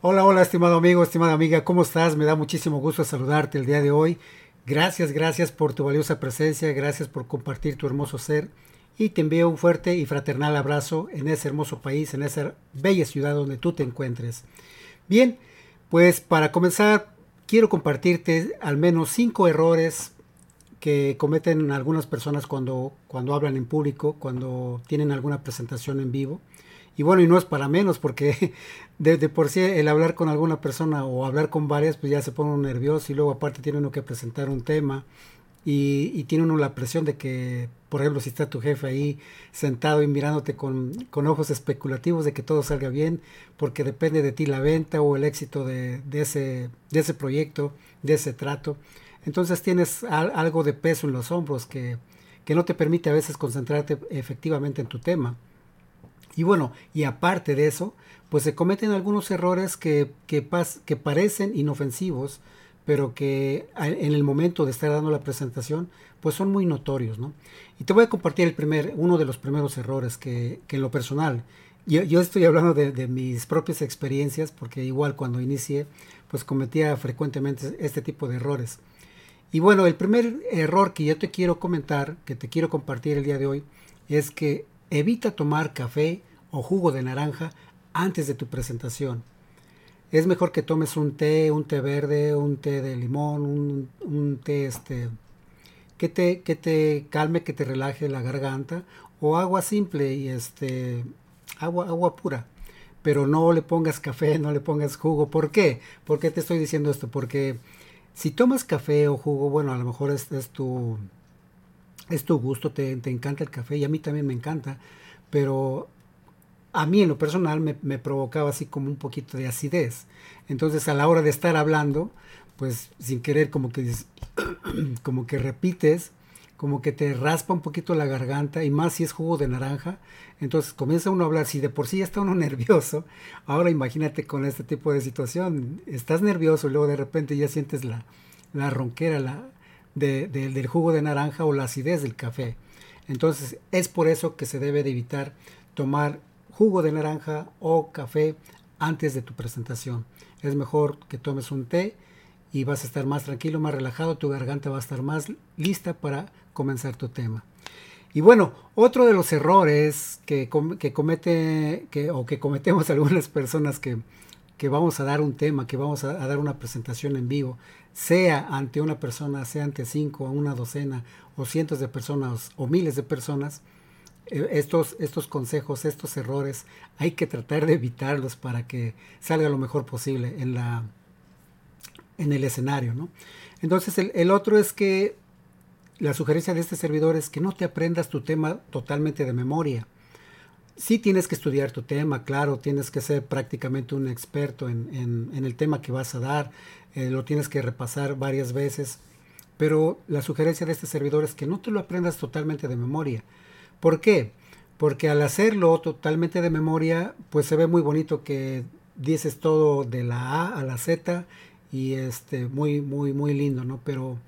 Hola, hola, estimado amigo, estimada amiga, ¿cómo estás? Me da muchísimo gusto saludarte el día de hoy. Gracias, gracias por tu valiosa presencia, gracias por compartir tu hermoso ser y te envío un fuerte y fraternal abrazo en ese hermoso país, en esa bella ciudad donde tú te encuentres. Bien, pues para comenzar, quiero compartirte al menos cinco errores que cometen algunas personas cuando, cuando hablan en público, cuando tienen alguna presentación en vivo. Y bueno, y no es para menos, porque de, por sí el hablar con alguna persona o hablar con varias, pues ya se pone uno nervioso y luego aparte tiene uno que presentar un tema y, tiene uno la presión de que, por ejemplo, si está tu jefe ahí sentado y mirándote con, ojos especulativos de que todo salga bien, porque depende de ti la venta o el éxito de, ese, de ese proyecto, de ese trato. Entonces tienes algo de peso en los hombros que, que no te permite a veces concentrarte efectivamente en tu tema. Y bueno, y aparte de eso, pues se cometen algunos errores que, que, que parecen inofensivos, pero que en el momento de estar dando la presentación, pues son muy notorios, ¿no? Y te voy a compartir el primer, uno de los primeros errores que, que en lo personal, yo, yo estoy hablando de, de, mis propias experiencias, porque igual cuando inicié, pues cometía frecuentemente este tipo de errores. Y bueno, el primer error que yo te quiero comentar, que te quiero compartir el día de hoy, es que evita tomar café o jugo de naranja antes de tu presentación. Es mejor que tomes un té, un té verde, un té de limón, un, té este, que, te, que te calme, que te relaje la garganta, o agua simple y este, agua, agua pura. Pero no le pongas café, no le pongas jugo. ¿Por qué? ¿Por qué te estoy diciendo esto? Porque si tomas café o jugo, bueno, a lo mejor es, es tu, es tu gusto, te, te, encanta el café y a mí también me encanta, pero a mí en lo personal me, provocaba así como un poquito de acidez. Entonces a la hora de estar hablando, pues sin querer como que, como que repites, como que te raspa un poquito la garganta y más si es jugo de naranja. Entonces comienza uno a hablar, si de por sí ya está uno nervioso, ahora imagínate con este tipo de situación, estás nervioso y luego de repente ya sientes la, la ronquera la, del jugo de naranja o la acidez del café. Entonces es por eso que se debe de evitar tomar jugo de naranja o café antes de tu presentación. Es mejor que tomes un té y vas a estar más tranquilo, más relajado, tu garganta va a estar más lista para comenzar tu tema. Y bueno, otro de los errores que, comete o que cometemos algunas personas que, que, vamos a dar un tema, que vamos a, dar una presentación en vivo, sea ante una persona, sea ante cinco, una docena, o cientos de personas, o miles de personas, estos, estos consejos, estos errores, hay que tratar de evitarlos para que salga lo mejor posible en, la, en el escenario. ¿no? Entonces el, otro es que la sugerencia de este servidor es que no te aprendas tu tema totalmente de memoria. Sí tienes que estudiar tu tema, claro, tienes que ser prácticamente un experto en, en, en el tema que vas a dar, eh, lo tienes que repasar varias veces, pero la sugerencia de este servidor es que no te lo aprendas totalmente de memoria. ¿Por qué? Porque al hacerlo totalmente de memoria, pues se ve muy bonito que dices todo de la A a la Z y este muy muy muy lindo, ¿no? Pero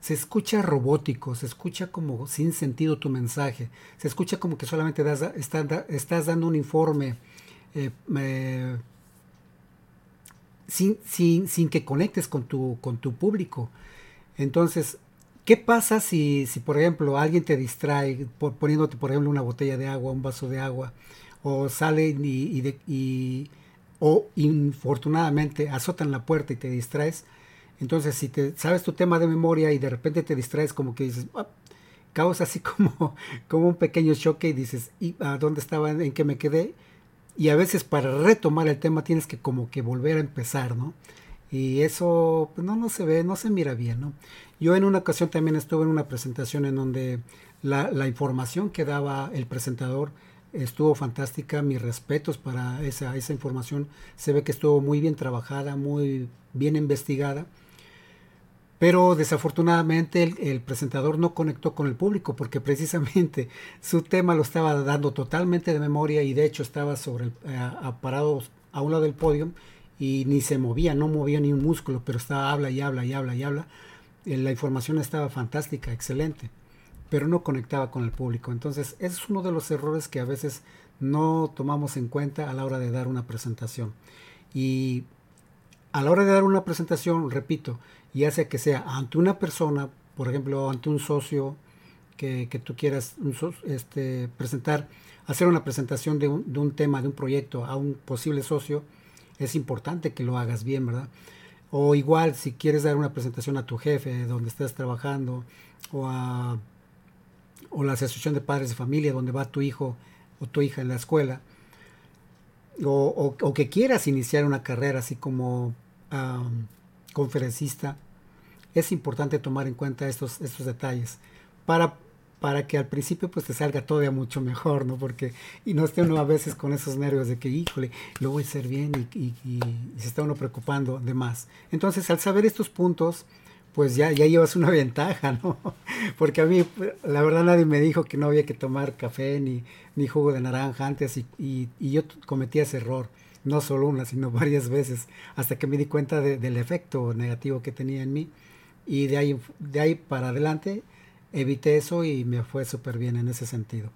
se escucha robótico, se escucha como sin sentido tu mensaje, se escucha como que solamente estás, dando un informe eh, sin, sin, sin, que conectes con tu, con tu público. Entonces, ¿Qué pasa si, si, por ejemplo, alguien te distrae por, poniéndote, por ejemplo, una botella de agua, un vaso de agua, o sale y, y, o infortunadamente azotan la puerta y te distraes? Entonces, si te sabes tu tema de memoria y de repente te distraes, como que dices, ah", causa así como, como un pequeño choque y dices, ¿y a dónde estaba? ¿En qué me quedé? Y a veces para retomar el tema tienes que como que volver a empezar, ¿no? Y eso pues, no, no se ve, no se mira bien, ¿no? Yo en una ocasión también estuve en una presentación en donde la, información que daba el presentador estuvo fantástica, mis respetos para esa, esa información, se ve que estuvo muy bien trabajada, muy bien investigada, pero desafortunadamente el, presentador no conectó con el público porque precisamente su tema lo estaba dando totalmente de memoria y de hecho estaba sobre el, eh, parado a un lado del podio y ni se movía, no movía ni un músculo, pero estaba habla y habla y habla y habla la información estaba fantástica, excelente, pero no conectaba con el público. Entonces, ese es uno de los errores que a veces no tomamos en cuenta a la hora de dar una presentación. Y a la hora de dar una presentación, repito, ya sea que sea ante una persona, por ejemplo, ante un socio que, tú quieras este, presentar, hacer una presentación de un, de un tema, de un proyecto a un posible socio, es importante que lo hagas bien, ¿verdad? O igual, si quieres dar una presentación a tu jefe donde estás trabajando, o a o la asociación de padres de familia donde va tu hijo o tu hija en la escuela, o, o, que quieras iniciar una carrera así como conferencista, es importante tomar en cuenta estos, estos detalles. Para, para que al principio pues te salga todavía mucho mejor, ¿no? Porque, y no esté uno a veces con esos nervios de que, híjole, lo voy a hacer bien y, y se está uno preocupando de más. Entonces, al saber estos puntos, pues ya, ya llevas una ventaja, ¿no? Porque a mí, la verdad, nadie me dijo que no había que tomar café ni, ni jugo de naranja antes y, y, yo cometí ese error, no solo una, sino varias veces, hasta que me di cuenta del efecto negativo que tenía en mí. Y de ahí, de ahí para adelante evité eso y me fue súper bien en ese sentido.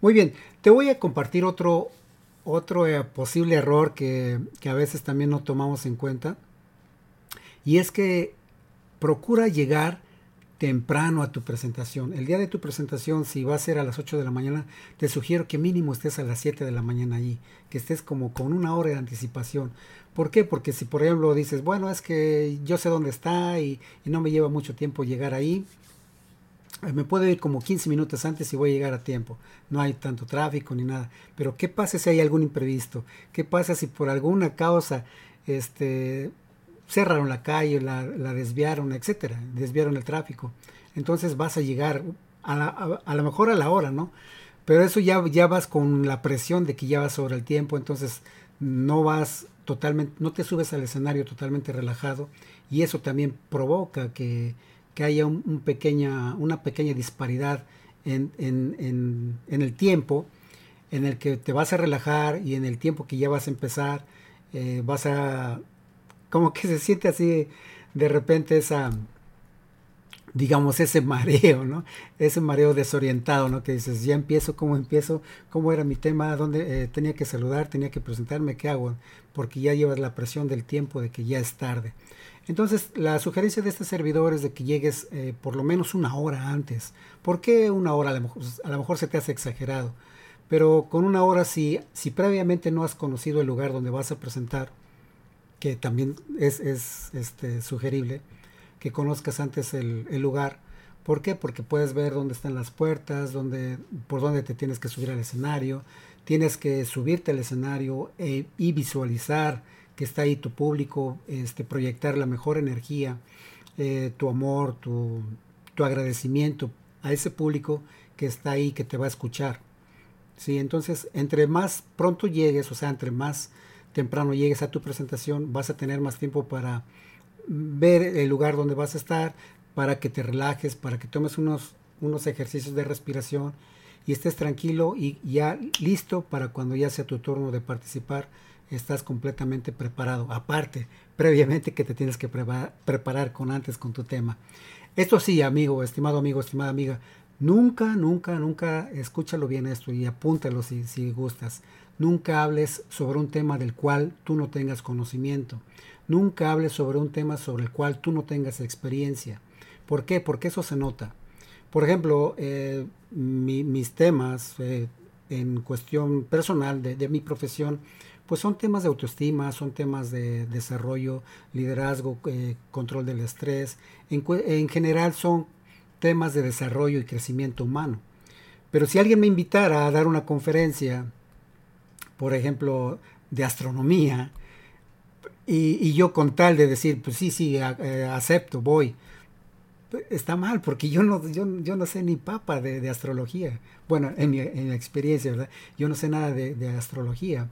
Muy bien, te voy a compartir otro, otro eh, posible error que, que a veces también no tomamos en cuenta. Y es que procura llegar temprano a tu presentación. El día de tu presentación, si va a ser a las 8 de la mañana, te sugiero que mínimo estés a las 7 de la mañana allí, que estés como con una hora de anticipación. ¿Por qué? Porque si por ejemplo dices, bueno, es que yo sé dónde está y, no me lleva mucho tiempo llegar ahí, me puedo ir como 15 minutos antes y voy a llegar a tiempo. No hay tanto tráfico ni nada. Pero ¿qué pasa si hay algún imprevisto? ¿Qué pasa si por alguna causa este, cerraron la calle, la, desviaron, etcétera, desviaron el tráfico. Entonces vas a llegar a, a, lo mejor a la hora, ¿no? Pero eso ya, ya vas con la presión de que ya vas sobre el tiempo, entonces no vas totalmente, no te subes al escenario totalmente relajado y eso también provoca que, que haya una pequeña disparidad en, el tiempo en el que te vas a relajar y en el tiempo que ya vas a empezar eh, vas a como que se siente así de repente esa, digamos, ese mareo, ¿no? Ese mareo desorientado, ¿no? Que dices, ya empiezo, ¿cómo empiezo? ¿Cómo era mi tema? ¿Dónde eh, tenía que saludar? ¿Tenía que presentarme? ¿Qué hago? Porque ya llevas la presión del tiempo de que ya es tarde. Entonces, la sugerencia de este servidor es de que llegues eh, por lo menos una hora antes. ¿Por qué una hora? A lo mejor, a lo mejor se te hace exagerado. Pero con una hora, si, si previamente no has conocido el lugar donde vas a presentar, que también es, este, sugerible que conozcas antes el, lugar. ¿Por qué? Porque puedes ver dónde están las puertas, dónde, por dónde te tienes que subir al escenario. Tienes que subirte al escenario e, y visualizar que está ahí tu público, este, proyectar la mejor energía, eh, tu amor, tu, tu, agradecimiento a ese público que está ahí, que te va a escuchar. ¿Sí? Entonces, entre más pronto llegues, o sea, entre más temprano llegues a tu presentación, vas a tener más tiempo para ver el lugar donde vas a estar, para que te relajes, para que tomes unos, unos ejercicios de respiración y estés tranquilo y ya listo para cuando ya sea tu turno de participar, estás completamente preparado. Aparte, previamente que te tienes que preparar con antes con tu tema. Esto sí, amigo, estimado amigo, estimada amiga, nunca, nunca, nunca, escúchalo bien esto y apúntalo si, si gustas. Nunca hables sobre un tema del cual tú no tengas conocimiento. Nunca hables sobre un tema sobre el cual tú no tengas experiencia. ¿Por qué? Porque eso se nota. Por ejemplo, eh, mis temas eh, en cuestión personal de, mi profesión, pues son temas de autoestima, son temas de desarrollo, liderazgo, eh, control del estrés. en general son temas de desarrollo y crecimiento humano. Pero si alguien me invitara a dar una conferencia por ejemplo, de astronomía, y, yo con tal de decir, pues sí, sí, eh, acepto, voy, está mal, porque yo no, yo, no sé ni papa de, astrología. Bueno, en mi, experiencia, ¿verdad? Yo no sé nada de, astrología.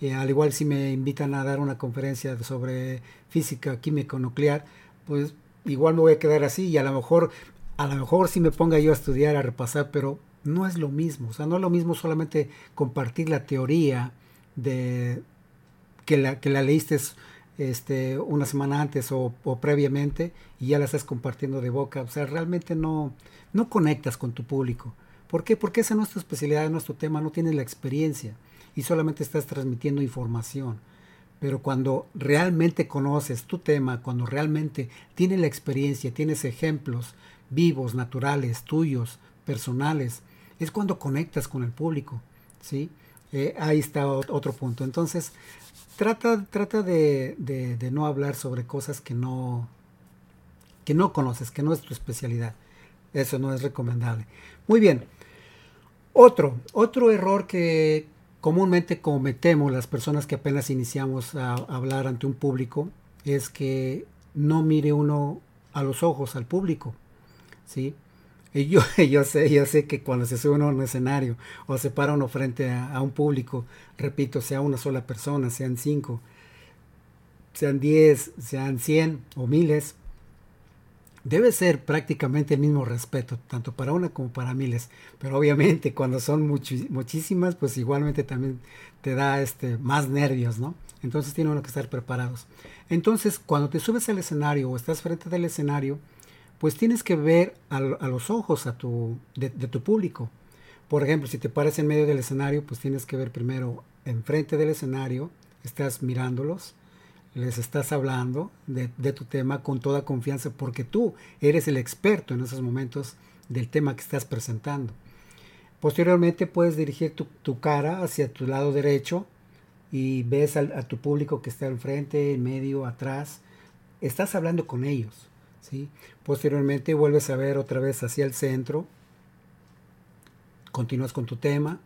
Eh, al igual si me invitan a dar una conferencia sobre física químico nuclear, pues igual me voy a quedar así y a lo mejor, a lo mejor si me ponga yo a estudiar, a repasar, pero no es lo mismo. O sea, no es lo mismo solamente compartir la teoría de que la, que la leíste este, una semana antes o, previamente y ya la estás compartiendo de boca. O sea, realmente no, no conectas con tu público. ¿Por qué? Porque esa no es tu especialidad, no es tu tema, no tienes la experiencia y solamente estás transmitiendo información. Pero cuando realmente conoces tu tema, cuando realmente tienes la experiencia, tienes ejemplos vivos, naturales, tuyos, personales, es cuando conectas con el público, ¿sí? Eh, ahí está otro punto. Entonces, trata, trata de, de, no hablar sobre cosas que no, que no conoces, que no es tu especialidad. Eso no es recomendable. Muy bien. Otro, otro error que comúnmente cometemos las personas que apenas iniciamos a hablar ante un público es que no mire uno a los ojos al público. ¿sí? Y yo, yo, sé, yo sé que cuando se sube uno a un escenario o se para uno frente a, un público, repito, sea una sola persona, sean cinco, sean diez, sean cien o miles, debe ser prácticamente el mismo respeto, tanto para una como para miles. Pero obviamente cuando son muchísimas, pues igualmente también te da este, más nervios, ¿no? Entonces tiene uno que estar preparados. Entonces, cuando te subes al escenario o estás frente del escenario, pues tienes que ver a, los ojos a tu, de, tu público. Por ejemplo, si te paras en medio del escenario, pues tienes que ver primero enfrente del escenario, estás mirándolos, les estás hablando de, tu tema con toda confianza porque tú eres el experto en esos momentos del tema que estás presentando. Posteriormente puedes dirigir tu, cara hacia tu lado derecho y ves a, a, tu público que está enfrente, en medio, atrás. Estás hablando con ellos. Posteriormente vuelves a ver otra vez hacia el centro, continúas con tu tema,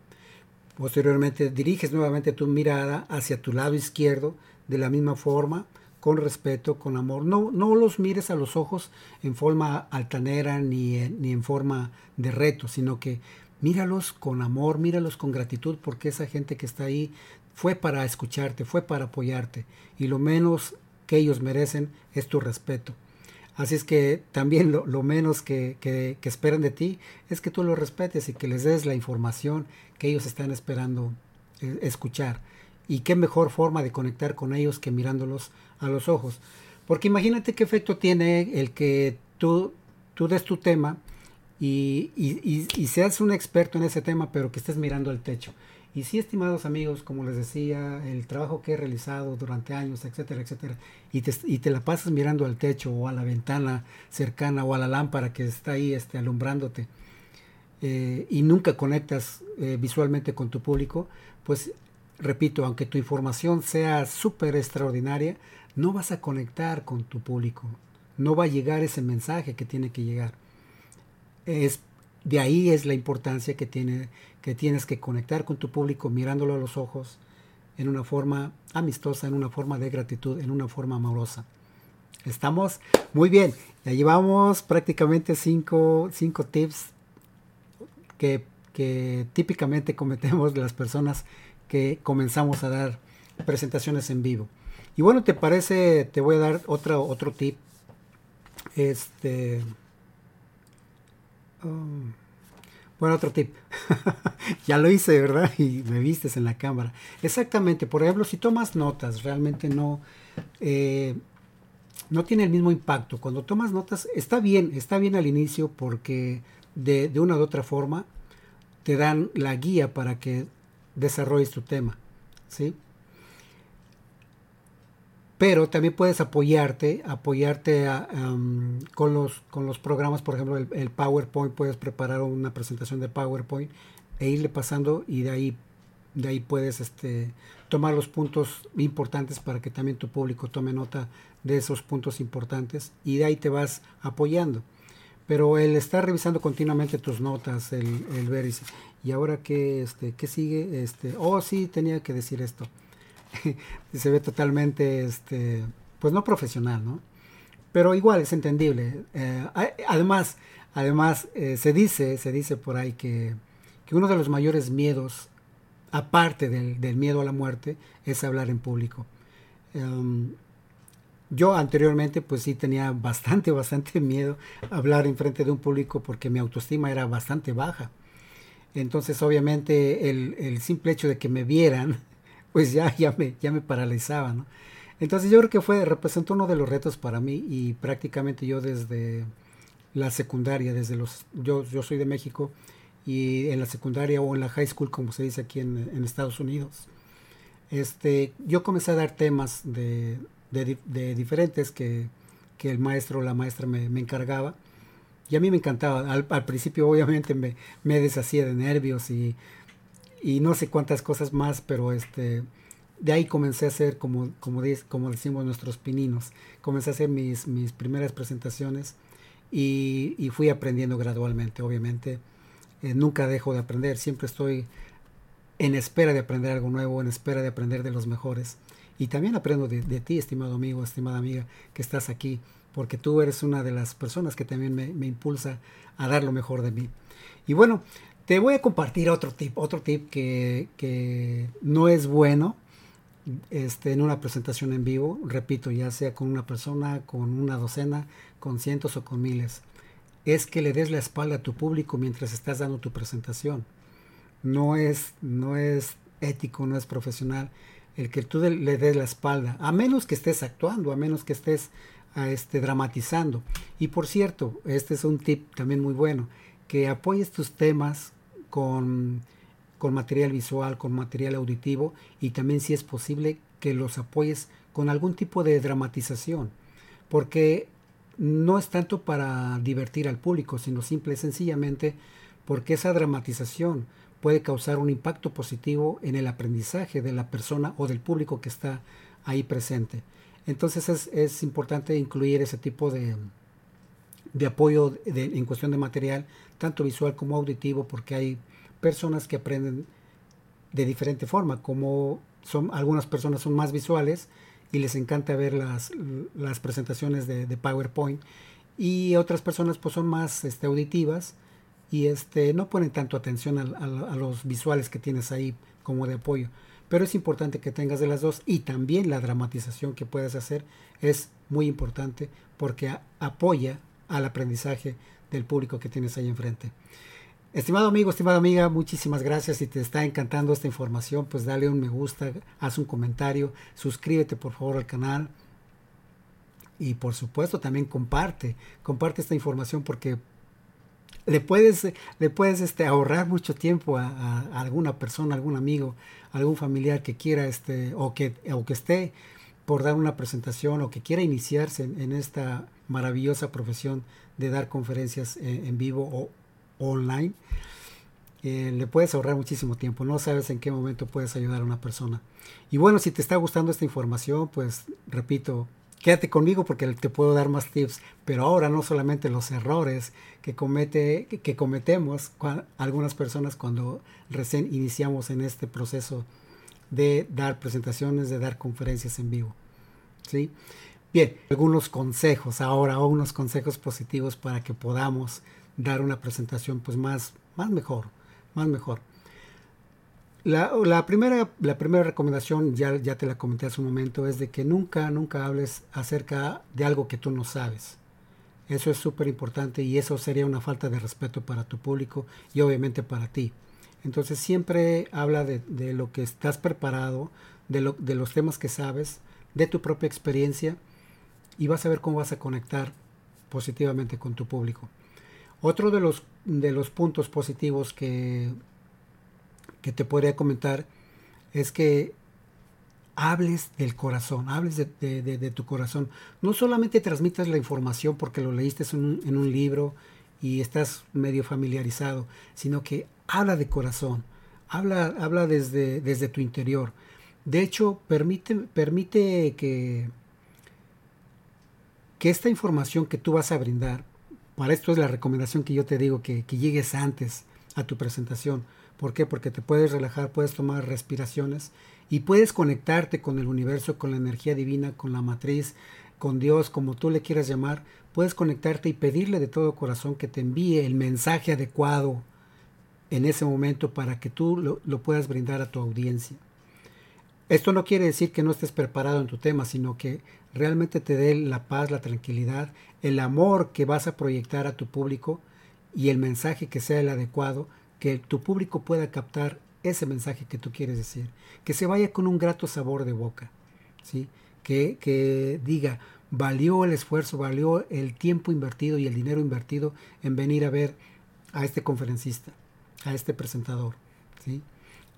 posteriormente diriges nuevamente tu mirada hacia tu lado izquierdo de la misma forma, con respeto, con amor. No, no los mires a los ojos en forma altanera ni ni en forma de reto, sino que míralos con amor, míralos con gratitud, porque esa gente que está ahí fue para escucharte, fue para apoyarte, y lo menos que ellos merecen es tu respeto. Así es que también lo, menos que, que, esperan de ti es que tú los respetes y que les des la información que ellos están esperando eh, escuchar. Y qué mejor forma de conectar con ellos que mirándolos a los ojos. Porque imagínate qué efecto tiene el que tú, tú des tu tema y, y, y seas un experto en ese tema, pero que estés mirando al techo. Y sí, estimados amigos, como les decía, el trabajo que he realizado durante años, etcétera, etcétera, y te, y te la pasas mirando al techo o a la ventana cercana o a la lámpara que está ahí este, alumbrándote eh, y nunca conectas eh, visualmente con tu público, pues repito, aunque tu información sea súper extraordinaria, no vas a conectar con tu público, no va a llegar ese mensaje que tiene que llegar. Es de ahí es la importancia que, tiene, que tienes que conectar con tu público mirándolo a los ojos en una forma amistosa, en una forma de gratitud, en una forma amorosa. Estamos muy bien. Ya llevamos prácticamente cinco, cinco tips que, que típicamente cometemos las personas que comenzamos a dar presentaciones en vivo. Y bueno, ¿te parece? Te voy a dar otro, otro tip. Este. Oh. Bueno, otro tip. ya lo hice, ¿verdad? Y me vistes en la cámara. Exactamente. Por ejemplo, si tomas notas, realmente no, eh, no tiene el mismo impacto. Cuando tomas notas, está bien, está bien al inicio porque de, de una u otra forma te dan la guía para que desarrolles tu tema. ¿Sí? pero también puedes apoyarte, apoyarte con, los, con los programas, por ejemplo, el, PowerPoint, puedes preparar una presentación de PowerPoint e irle pasando y de ahí, de ahí puedes este, tomar los puntos importantes para que también tu público tome nota de esos puntos importantes y de ahí te vas apoyando. Pero el estar revisando continuamente tus notas, el, el ver y, ahora qué, este, qué sigue, este, oh sí, tenía que decir esto se ve totalmente, este, pues no profesional, ¿no? Pero igual es entendible. Eh, además, además eh, se dice, se dice por ahí que, uno de los mayores miedos, aparte del, miedo a la muerte, es hablar en público. Em, yo anteriormente pues sí tenía bastante, bastante miedo a hablar en frente de un público porque mi autoestima era bastante baja. Entonces obviamente el, el simple hecho de que me vieran pues ya, ya, me, ya me paralizaba, ¿no? Entonces yo creo que fue, representó uno de los retos para mí y prácticamente yo desde la secundaria, desde los, yo, yo soy de México y en la secundaria o en la high school, como se dice aquí en, Estados Unidos, este, yo comencé a dar temas de, de, diferentes que, que, el maestro o la maestra me, me, encargaba. Y a mí me encantaba. Al, principio obviamente me, me, deshacía de nervios y, y, no sé cuántas cosas más, pero este, de ahí comencé a hacer, como, como, decimos nuestros pininos, comencé a hacer mis, mis primeras presentaciones y, y fui aprendiendo gradualmente, obviamente. Eh, nunca dejo de aprender, siempre estoy en espera de aprender algo nuevo, en espera de aprender de los mejores. Y también aprendo de, ti, estimado amigo, estimada amiga, que estás aquí, porque tú eres una de las personas que también me, impulsa a dar lo mejor de mí. Y bueno, te voy a compartir otro tip, otro tip que, que no es bueno este, en una presentación en vivo, repito, ya sea con una persona, con una docena, con cientos o con miles, es que le des la espalda a tu público mientras estás dando tu presentación no es, no es ético, no es profesional el que tú le des la espalda, a menos que estés actuando, a menos que estés este, dramatizando. Y por cierto, este es un tip también muy bueno, que apoyes tus temas con, con material visual, con material auditivo y también si es posible que los apoyes con algún tipo de dramatización, porque no es tanto para divertir al público, sino simple y sencillamente porque esa dramatización puede causar un impacto positivo en el aprendizaje de la persona o del público que está ahí presente. Entonces es, importante incluir ese tipo de, de apoyo en cuestión de material, tanto visual como auditivo, porque hay personas que aprenden de diferente forma, como son algunas personas son más visuales y les encanta ver las, las presentaciones de, de, PowerPoint y otras personas pues son más este, auditivas y este, no ponen tanto atención a, los visuales que tienes ahí como de apoyo. Pero es importante que tengas de las dos y también la dramatización que puedes hacer es muy importante porque apoya al aprendizaje del público que tienes ahí enfrente. Estimado amigo, estimada amiga, muchísimas gracias. Si te está encantando esta información, pues dale un me gusta, haz un comentario, suscríbete por favor al canal y por supuesto también comparte, comparte esta información porque le puedes, le puedes este, ahorrar mucho tiempo a, alguna persona, algún amigo, algún familiar que quiera este, o que, o que esté por dar una presentación o que quiera iniciarse en, esta maravillosa profesión de dar conferencias en, vivo o, online. Eh, le puedes ahorrar muchísimo tiempo, no sabes en qué momento puedes ayudar a una persona. Y bueno, si te está gustando esta información, pues repito, quédate conmigo porque te puedo dar más tips, pero ahora no solamente los errores que, comete, que cometemos algunas personas cuando recién iniciamos en este proceso de dar presentaciones, de dar conferencias en vivo. ¿sí? Bien, algunos consejos ahora, o unos consejos positivos para que podamos dar una presentación pues más, más mejor, más mejor. La, primera, la primera recomendación, ya, ya te la comenté hace un momento, es de que nunca, nunca hables acerca de algo que tú no sabes. Eso es súper importante y eso sería una falta de respeto para tu público y obviamente para ti. Entonces siempre habla de, lo que estás preparado, de, lo, de los temas que sabes, de tu propia experiencia y vas a ver cómo vas a conectar positivamente con tu público. Otro de los, de los puntos positivos que que te podría comentar es que hables del corazón, hables de, tu corazón. No solamente transmitas la información porque lo leíste en un, libro y estás medio familiarizado, sino que habla de corazón, habla, habla desde, desde tu interior. De hecho, permite, permite que, que esta información que tú vas a brindar, para esto es la recomendación que yo te digo, que, que llegues antes a tu presentación ¿Por qué? Porque te puedes relajar, puedes tomar respiraciones y puedes conectarte con el universo, con la energía divina, con la matriz, con Dios, como tú le quieras llamar. Puedes conectarte y pedirle de todo corazón que te envíe el mensaje adecuado en ese momento para que tú lo, lo puedas brindar a tu audiencia. Esto no quiere decir que no estés preparado en tu tema, sino que realmente te dé la paz, la tranquilidad, el amor que vas a proyectar a tu público y el mensaje que sea el adecuado que tu público pueda captar ese mensaje que tú quieres decir, que se vaya con un grato sabor de boca, ¿sí? que, que diga, valió el esfuerzo, valió el tiempo invertido y el dinero invertido en venir a ver a este conferencista, a este presentador. ¿sí?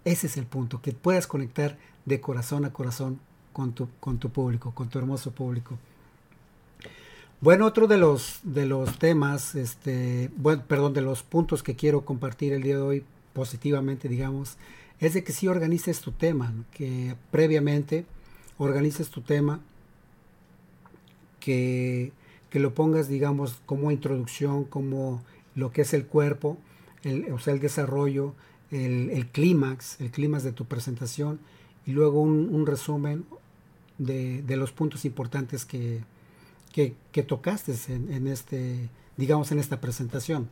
Ese es el punto, que puedas conectar de corazón a corazón con tu, con tu público, con tu hermoso público. Bueno, otro de los, de los temas, este, bueno, perdón, de los puntos que quiero compartir el día de hoy positivamente, digamos, es de que si organices tu tema, que previamente organices tu tema, que, que, lo pongas, digamos, como introducción, como lo que es el cuerpo, el, o sea, el desarrollo, el, clímax, el clímax de tu presentación y luego un, resumen de, de, los puntos importantes que, que, tocaste en, este, digamos, en esta presentación.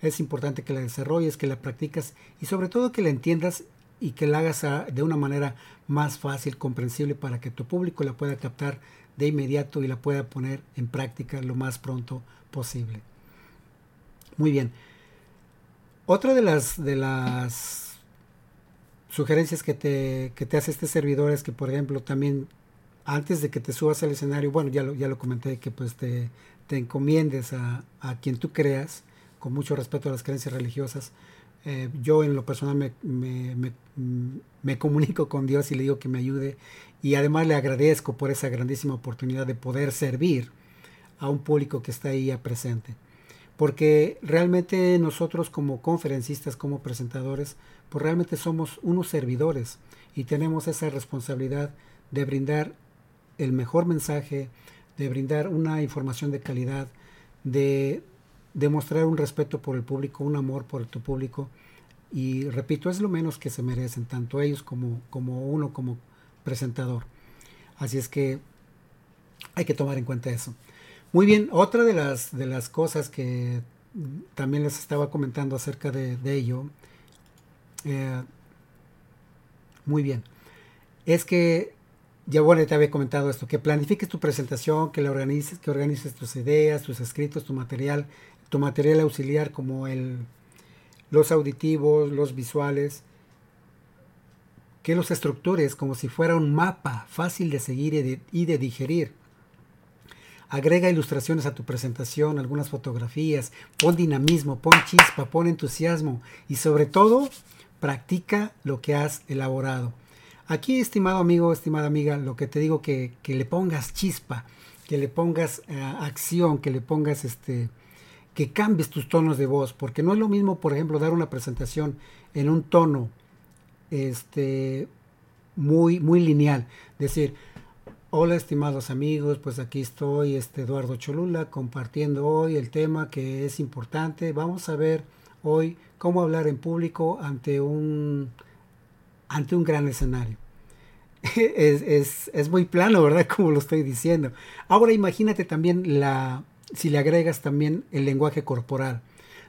Es importante que la desarrolles, que la practicas y sobre todo que la entiendas y que la hagas de una manera más fácil, comprensible para que tu público la pueda captar de inmediato y la pueda poner en práctica lo más pronto posible. Muy bien. Otra de las, de las sugerencias que te, que te hace este servidor es que, por ejemplo, también antes de que te subas al escenario, bueno, ya lo, ya lo comenté, que pues te, te encomiendes a, a, quien tú creas, con mucho respeto a las creencias religiosas. Eh, yo en lo personal me, me, me, me, comunico con Dios y le digo que me ayude y además le agradezco por esa grandísima oportunidad de poder servir a un público que está ahí presente. Porque realmente nosotros como conferencistas, como presentadores, pues realmente somos unos servidores y tenemos esa responsabilidad de brindar el mejor mensaje, de brindar una información de calidad, de demostrar un respeto por el público, un amor por tu público. Y repito, es lo menos que se merecen, tanto ellos como, como uno como presentador. Así es que hay que tomar en cuenta eso. Muy bien, otra de las, de las cosas que también les estaba comentando acerca de, ello, eh, muy bien, es que ya bueno, te había comentado esto, que planifiques tu presentación, que la organices, que organices tus ideas, tus escritos, tu material, tu material auxiliar como el, los auditivos, los visuales, que los estructures como si fuera un mapa fácil de seguir y de, y de digerir. Agrega ilustraciones a tu presentación, algunas fotografías, pon dinamismo, pon chispa, pon entusiasmo y sobre todo practica lo que has elaborado. Aquí, estimado amigo, estimada amiga, lo que te digo que, que le pongas chispa, que le pongas eh, acción, que le pongas este, que cambies tus tonos de voz, porque no es lo mismo, por ejemplo, dar una presentación en un tono este, muy, muy lineal. Decir, hola estimados amigos, pues aquí estoy, este Eduardo Cholula, compartiendo hoy el tema que es importante. Vamos a ver hoy cómo hablar en público ante un ante un gran escenario. Es, muy plano, ¿verdad? Como lo estoy diciendo. Ahora imagínate también la, si le agregas también el lenguaje corporal.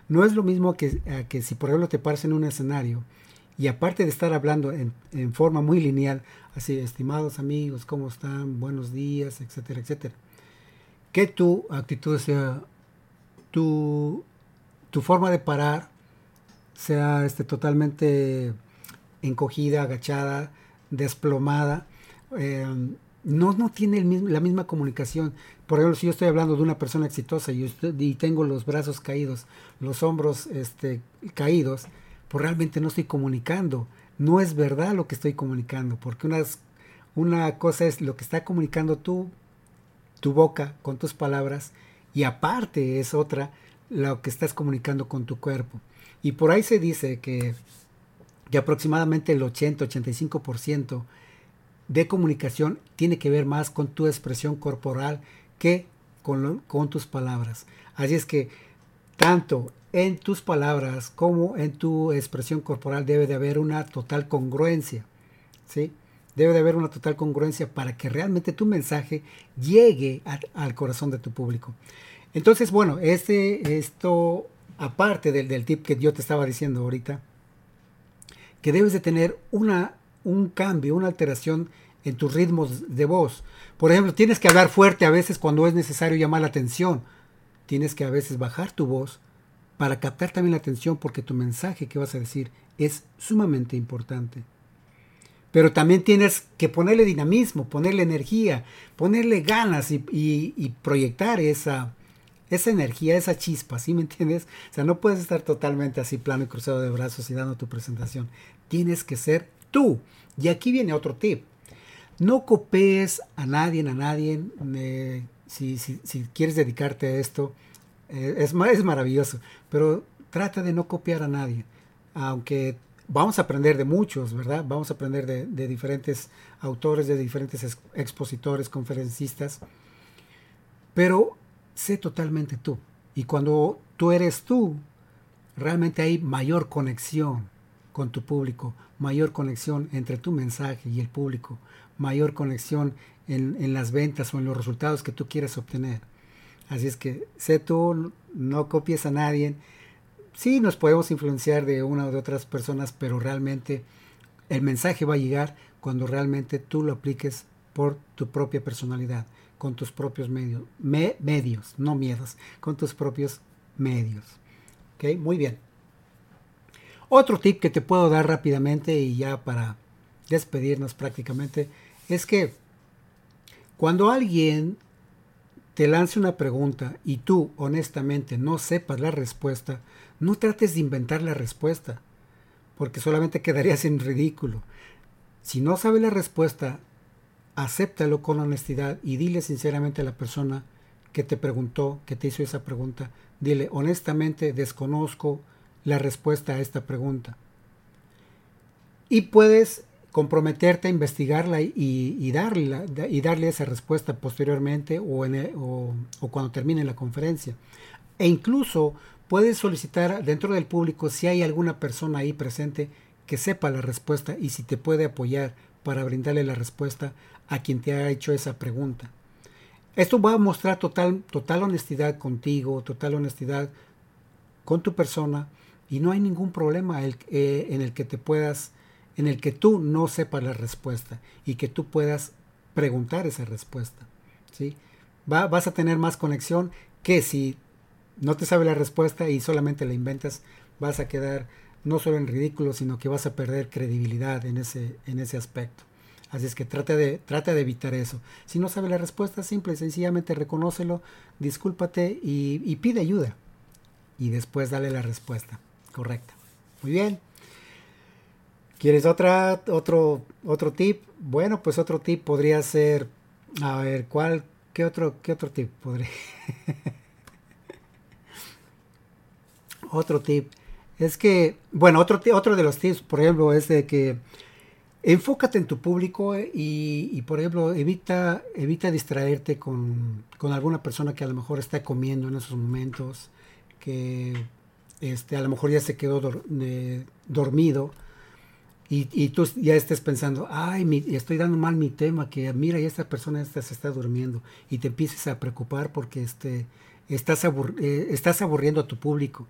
No es lo mismo que, que si por ejemplo te paras en un escenario y aparte de estar hablando en, en, forma muy lineal, así, estimados amigos, ¿cómo están? Buenos días, etcétera, etcétera. Que tu actitud sea, tu, tu forma de parar sea este, totalmente encogida, agachada, desplomada. Eh, no, no tiene la misma comunicación. Por ejemplo, si yo estoy hablando de una persona exitosa y, usted, y tengo los brazos caídos, los hombros este, caídos, pues realmente no estoy comunicando. No es verdad lo que estoy comunicando, porque una, una cosa es lo que está comunicando tú, tu boca, con tus palabras, y aparte es otra lo que estás comunicando con tu cuerpo. Y por ahí se dice que que aproximadamente el 80-85% de comunicación tiene que ver más con tu expresión corporal que con, con tus palabras. Así es que tanto en tus palabras como en tu expresión corporal debe de haber una total congruencia. ¿sí? Debe de haber una total congruencia para que realmente tu mensaje llegue al corazón de tu público. Entonces, bueno, este, esto, aparte del, del tip que yo te estaba diciendo ahorita, que debes de tener una, un cambio, una alteración en tus ritmos de voz. Por ejemplo, tienes que hablar fuerte a veces cuando es necesario llamar la atención. Tienes que a veces bajar tu voz para captar también la atención porque tu mensaje que vas a decir es sumamente importante. Pero también tienes que ponerle dinamismo, ponerle energía, ponerle ganas y, proyectar esa, esa energía, esa chispa, ¿sí me entiendes? O sea, no puedes estar totalmente así plano y cruzado de brazos y dando tu presentación. Tienes que ser tú. Y aquí viene otro tip. No copies a nadie, a nadie. si, si, quieres dedicarte a esto, eh, es, es maravilloso. Pero trata de no copiar a nadie. Aunque vamos a aprender de muchos, ¿verdad? Vamos a aprender de, de diferentes autores, de diferentes expositores, conferencistas. Pero sé totalmente tú. Y cuando tú eres tú, realmente hay mayor conexión con tu público, mayor conexión entre tu mensaje y el público, mayor conexión en, las ventas o en los resultados que tú quieres obtener. Así es que sé tú, no copies a nadie. Sí, nos podemos influenciar de una o de otras personas, pero realmente el mensaje va a llegar cuando realmente tú lo apliques por tu propia personalidad con tus propios medios, medios, no miedos, con tus propios medios. ¿Ok? Muy bien. Otro tip que te puedo dar rápidamente y ya para despedirnos prácticamente es que cuando alguien te lance una pregunta y tú honestamente no sepas la respuesta, no trates de inventar la respuesta, porque solamente quedarías en ridículo. Si no sabes la respuesta, acéptalo con honestidad y dile sinceramente a la persona que te preguntó, que te hizo esa pregunta, dile, honestamente desconozco la respuesta a esta pregunta. Y puedes comprometerte a investigarla y, darle, y darle esa respuesta posteriormente o, en o, o cuando termine la conferencia. E incluso puedes solicitar dentro del público si hay alguna persona ahí presente que sepa la respuesta y si te puede apoyar para brindarle la respuesta a quien te ha hecho esa pregunta. Esto va a mostrar total, total honestidad contigo, total honestidad con tu persona y no hay ningún problema eh, en el que te puedas, en el que tú no sepas la respuesta y que tú puedas preguntar esa respuesta. ¿sí? Va, vas a tener más conexión que si no te sabe la respuesta y solamente la inventas, vas a quedar no solo en ridículo, sino que vas a perder credibilidad en ese, en ese aspecto. Así es que trata de, de evitar eso. Si no sabe la respuesta, simple y sencillamente reconócelo, discúlpate y, pide ayuda. Y después dale la respuesta correcta. Muy bien. ¿Quieres otra, otro, otro tip? Bueno, pues otro tip podría ser, a ver, ¿cuál, qué otro, qué otro tip podría? otro tip es que, bueno, otro, otro de los tips, por ejemplo, es de que enfócate en tu público eh, y, por ejemplo, evita, evita distraerte con, alguna persona que a lo mejor está comiendo en esos momentos, que este, a lo mejor ya se quedó dormido y, tú ya estés pensando, ay, estoy dando mal mi tema, que mira, ya esta persona esta se está durmiendo y te empieces a preocupar porque este, estás, eh, estás aburriendo a tu público.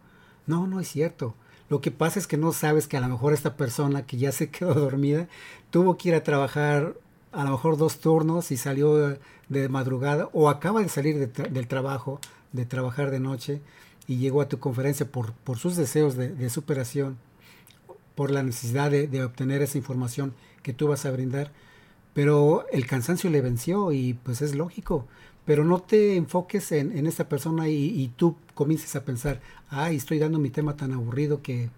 No, no es cierto. Lo que pasa es que no sabes que a lo mejor esta persona que ya se quedó dormida tuvo que ir a trabajar a lo mejor dos turnos y salió de madrugada o acaba de salir del trabajo, de trabajar de noche y llegó a tu conferencia por, por sus deseos de, superación, por la necesidad de, obtener esa información que tú vas a brindar. Pero el cansancio le venció y pues es lógico. Pero no te enfoques en, en esta persona y, y, tú comiences a pensar, ay, estoy dando mi tema tan aburrido que,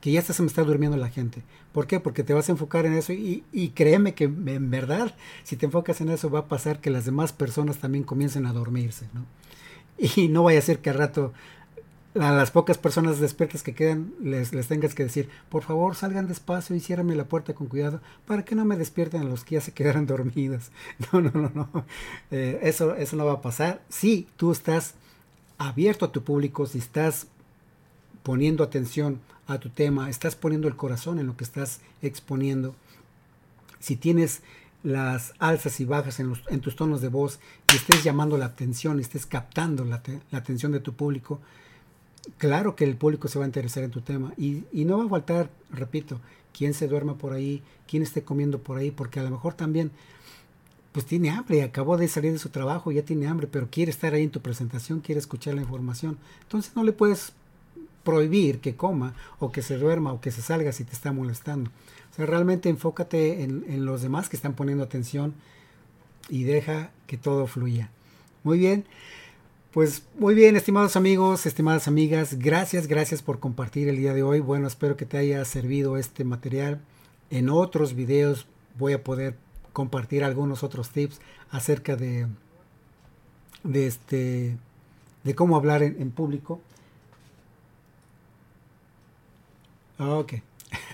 que ya se me está durmiendo la gente. ¿Por qué? Porque te vas a enfocar en eso y, y, créeme que en verdad, si te enfocas en eso, va a pasar que las demás personas también comiencen a dormirse, ¿no? Y no vaya a ser que al rato a las pocas personas despiertas que quedan les, les tengas que decir, por favor salgan despacio y ciérrame la puerta con cuidado para que no me despierten a los que ya se quedaron dormidos. No, no, no, no. Eh, eso, eso no va a pasar. Si tú estás abierto a tu público, si estás poniendo atención a tu tema, estás poniendo el corazón en lo que estás exponiendo, si tienes las alzas y bajas en, en tus tonos de voz y estés llamando la atención, estés captando la atención de tu público, claro que el público se va a interesar en tu tema y, no va a faltar, repito, quien se duerma por ahí, quien esté comiendo por ahí, porque a lo mejor también pues tiene hambre, acabó de salir de su trabajo, ya tiene hambre, pero quiere estar ahí en tu presentación, quiere escuchar la información. Entonces no le puedes prohibir que coma o que se duerma o que se salga si te está molestando. O sea, realmente enfócate en, en los demás que están poniendo atención y deja que todo fluya. Muy bien. Pues muy bien, estimados amigos, estimadas amigas, gracias, gracias por compartir el día de hoy. Bueno, espero que te haya servido este material. En otros videos voy a poder compartir algunos otros tips acerca de, de este de cómo hablar en, público. Ok.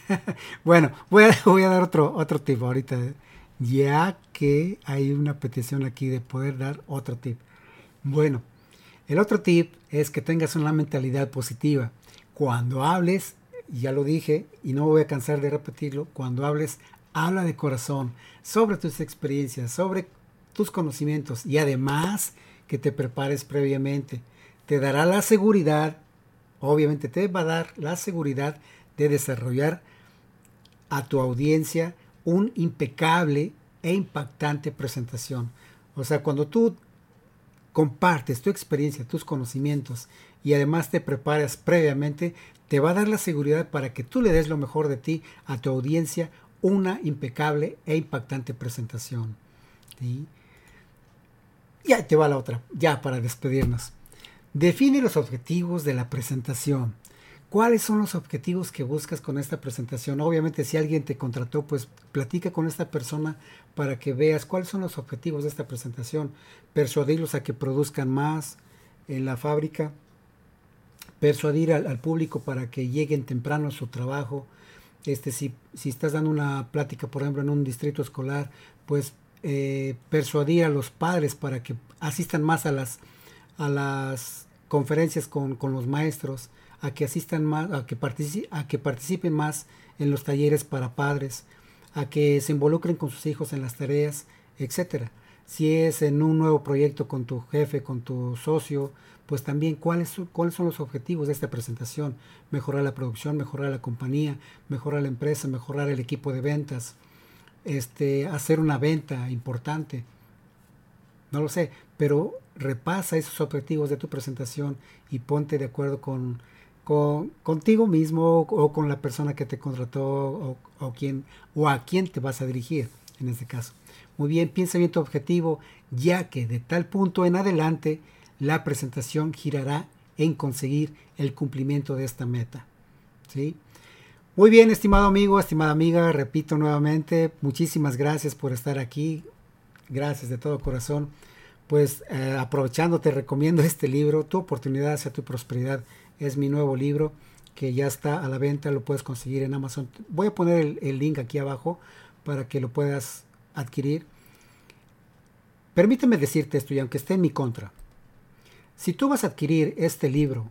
bueno, voy a, voy a dar otro, otro tip ahorita, ya que hay una petición aquí de poder dar otro tip. Bueno, el otro tip es que tengas una mentalidad positiva. Cuando hables, ya lo dije y no voy a cansar de repetirlo, cuando hables, habla de corazón sobre tus experiencias, sobre tus conocimientos y además que te prepares previamente. Te dará la seguridad, obviamente te va a dar la seguridad de desarrollar a tu audiencia un impecable e impactante presentación. O sea, cuando tú compartes tu experiencia, tus conocimientos y además te preparas previamente, te va a dar la seguridad para que tú le des lo mejor de ti a tu audiencia, una impecable e impactante presentación. ¿sí? Ya te va la otra, ya para despedirnos. Define los objetivos de la presentación. ¿Cuáles son los objetivos que buscas con esta presentación? Obviamente si alguien te contrató, pues platica con esta persona para que veas cuáles son los objetivos de esta presentación. Persuadirlos a que produzcan más en la fábrica. Persuadir al, público para que lleguen temprano a su trabajo. Este, si, si estás dando una plática, por ejemplo, en un distrito escolar, pues eh, persuadir a los padres para que asistan más a las, a las conferencias con, con los maestros a que asistan más, a que, a que participen más en los talleres para padres, a que se involucren con sus hijos en las tareas, etcétera. Si es en un nuevo proyecto con tu jefe, con tu socio, pues también cuáles, cuáles son los objetivos de esta presentación. Mejorar la producción, mejorar la compañía, mejorar la empresa, mejorar el equipo de ventas, este, hacer una venta importante. No lo sé, pero repasa esos objetivos de tu presentación y ponte de acuerdo con contigo mismo o, con la persona que te contrató o, o, o a quién te vas a dirigir en este caso. Muy bien, piensa bien tu objetivo, ya que de tal punto en adelante la presentación girará en conseguir el cumplimiento de esta meta. ¿sí? Muy bien, estimado amigo, estimada amiga, repito nuevamente, muchísimas gracias por estar aquí. Gracias de todo corazón. Pues eh, aprovechando, te recomiendo este libro, Tu oportunidad hacia tu prosperidad es mi nuevo libro que ya está a la venta, lo puedes conseguir en Amazon. Voy a poner el, link aquí abajo para que lo puedas adquirir. Permíteme decirte esto, y aunque esté en mi contra, si tú vas a adquirir este libro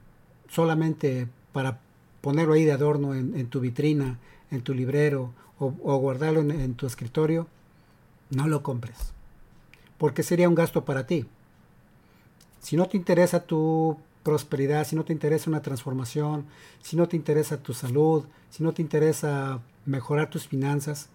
solamente para ponerlo ahí de adorno en, tu vitrina, en tu librero o, guardarlo en, en, tu escritorio, no lo compres, porque sería un gasto para ti. Si no te interesa tu prosperidad, si no te interesa una transformación, si no te interesa tu salud, si no te interesa mejorar tus finanzas,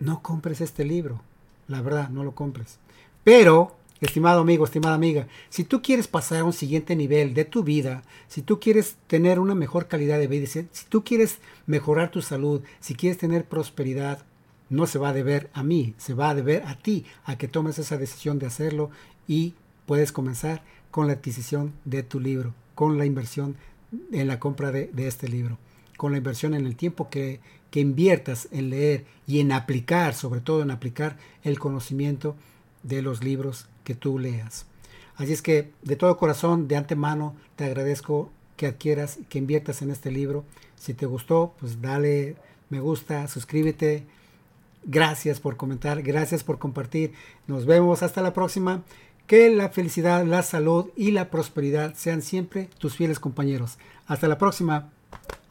no compres este libro. La verdad, no lo compres. Pero, estimado amigo, estimada amiga, si tú quieres pasar a un siguiente nivel de tu vida, si tú quieres tener una mejor calidad de vida, si, tú quieres mejorar tu salud, si quieres tener prosperidad, no se va a deber a mí, se va a deber a ti, a que tomes esa decisión de hacerlo y puedes comenzar con la adquisición de tu libro, con la inversión en la compra de, este libro, con la inversión en el tiempo que, que inviertas en leer y en aplicar, sobre todo en aplicar el conocimiento de los libros que tú leas. Así es que de todo corazón, de antemano, te agradezco que adquieras, que inviertas en este libro. Si te gustó, pues dale me gusta, suscríbete. Gracias por comentar, gracias por compartir. Nos vemos hasta la próxima. Que la felicidad, la salud y la prosperidad sean siempre tus fieles compañeros. Hasta la próxima.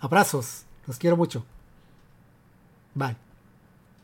Abrazos. Los quiero mucho. Bye.